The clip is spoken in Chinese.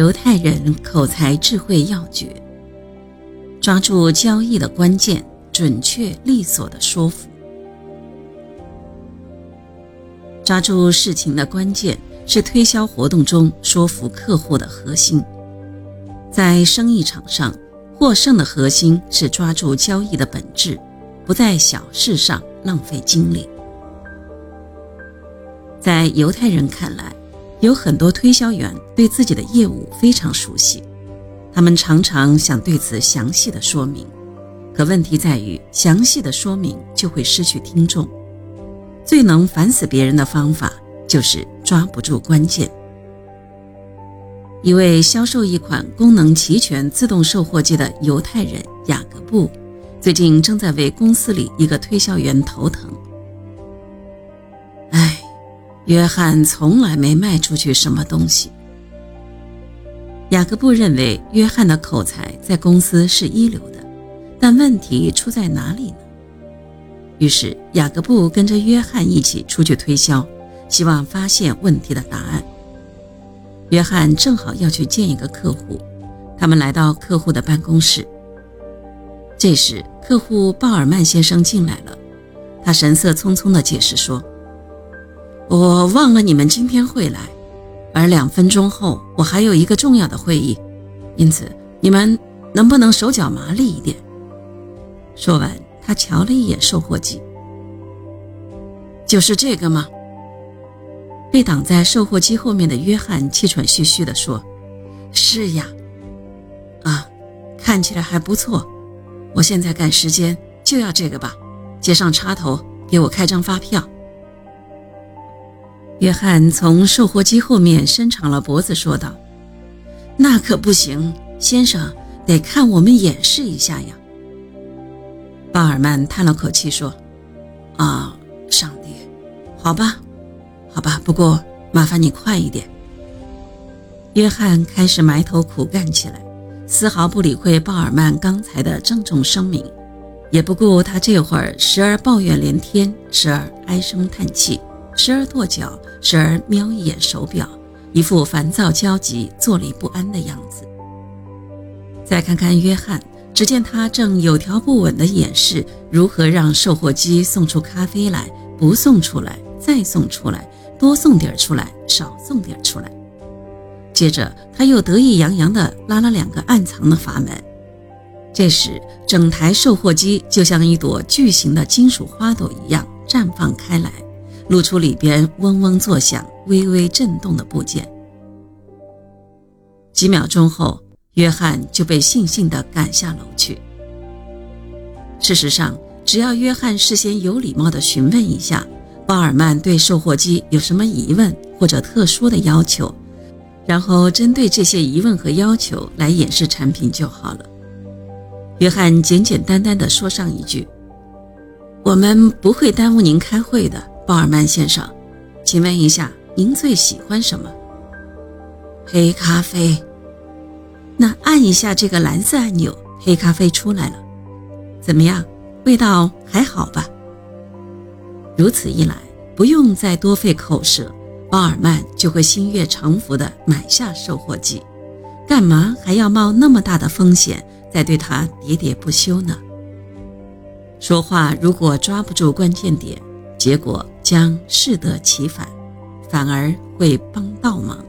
犹太人口才智慧要诀：抓住交易的关键，准确利索的说服。抓住事情的关键是推销活动中说服客户的核心。在生意场上，获胜的核心是抓住交易的本质，不在小事上浪费精力。在犹太人看来，有很多推销员对自己的业务非常熟悉，他们常常想对此详细的说明，可问题在于详细的说明就会失去听众。最能烦死别人的方法就是抓不住关键。一位销售一款功能齐全自动售货机的犹太人雅各布，最近正在为公司里一个推销员头疼。约翰从来没卖出去什么东西。雅各布认为约翰的口才在公司是一流的，但问题出在哪里呢？于是雅各布跟着约翰一起出去推销，希望发现问题的答案。约翰正好要去见一个客户，他们来到客户的办公室。这时，客户鲍尔曼先生进来了，他神色匆匆地解释说：“我忘了你们今天会来，而两分钟后我还有一个重要的会议，因此你们能不能手脚麻利一点？”说完，他瞧了一眼售货机，就是这个吗？被挡在售货机后面的约翰气喘吁吁地说：“是呀，啊，看起来还不错。我现在赶时间，就要这个吧。接上插头，给我开张发票。”约翰从售货机后面伸长了脖子说道：“那可不行，先生，得看我们演示一下呀。”鲍尔曼叹了口气说：“啊，上帝，好吧。”好吧，不过麻烦你快一点。约翰开始埋头苦干起来，丝毫不理会鲍尔曼刚才的郑重声明，也不顾他这会儿时而抱怨连天，时而唉声叹气，时而跺脚，时而瞄一眼手表，一副烦躁焦急、坐立不安的样子。再看看约翰，只见他正有条不紊地演示如何让售货机送出咖啡来，不送出来，再送出来。多送点出来，少送点出来。接着，他又得意洋洋地拉了两个暗藏的阀门。这时，整台售货机就像一朵巨型的金属花朵一样绽放开来，露出里边嗡嗡作响、微微震动的部件。几秒钟后，约翰就被悻悻地赶下楼去。事实上，只要约翰事先有礼貌地询问一下。鲍尔曼对售货机有什么疑问或者特殊的要求，然后针对这些疑问和要求来演示产品就好了。约翰简简单单地说上一句：“我们不会耽误您开会的，鲍尔曼先生。请问一下，您最喜欢什么？黑咖啡。那按一下这个蓝色按钮，黑咖啡出来了。怎么样？味道还好吧？”如此一来，不用再多费口舌，鲍尔曼就会心悦诚服地买下售货机，干嘛还要冒那么大的风险，再对他喋喋不休呢？说话如果抓不住关键点，结果将适得其反，反而会帮倒忙。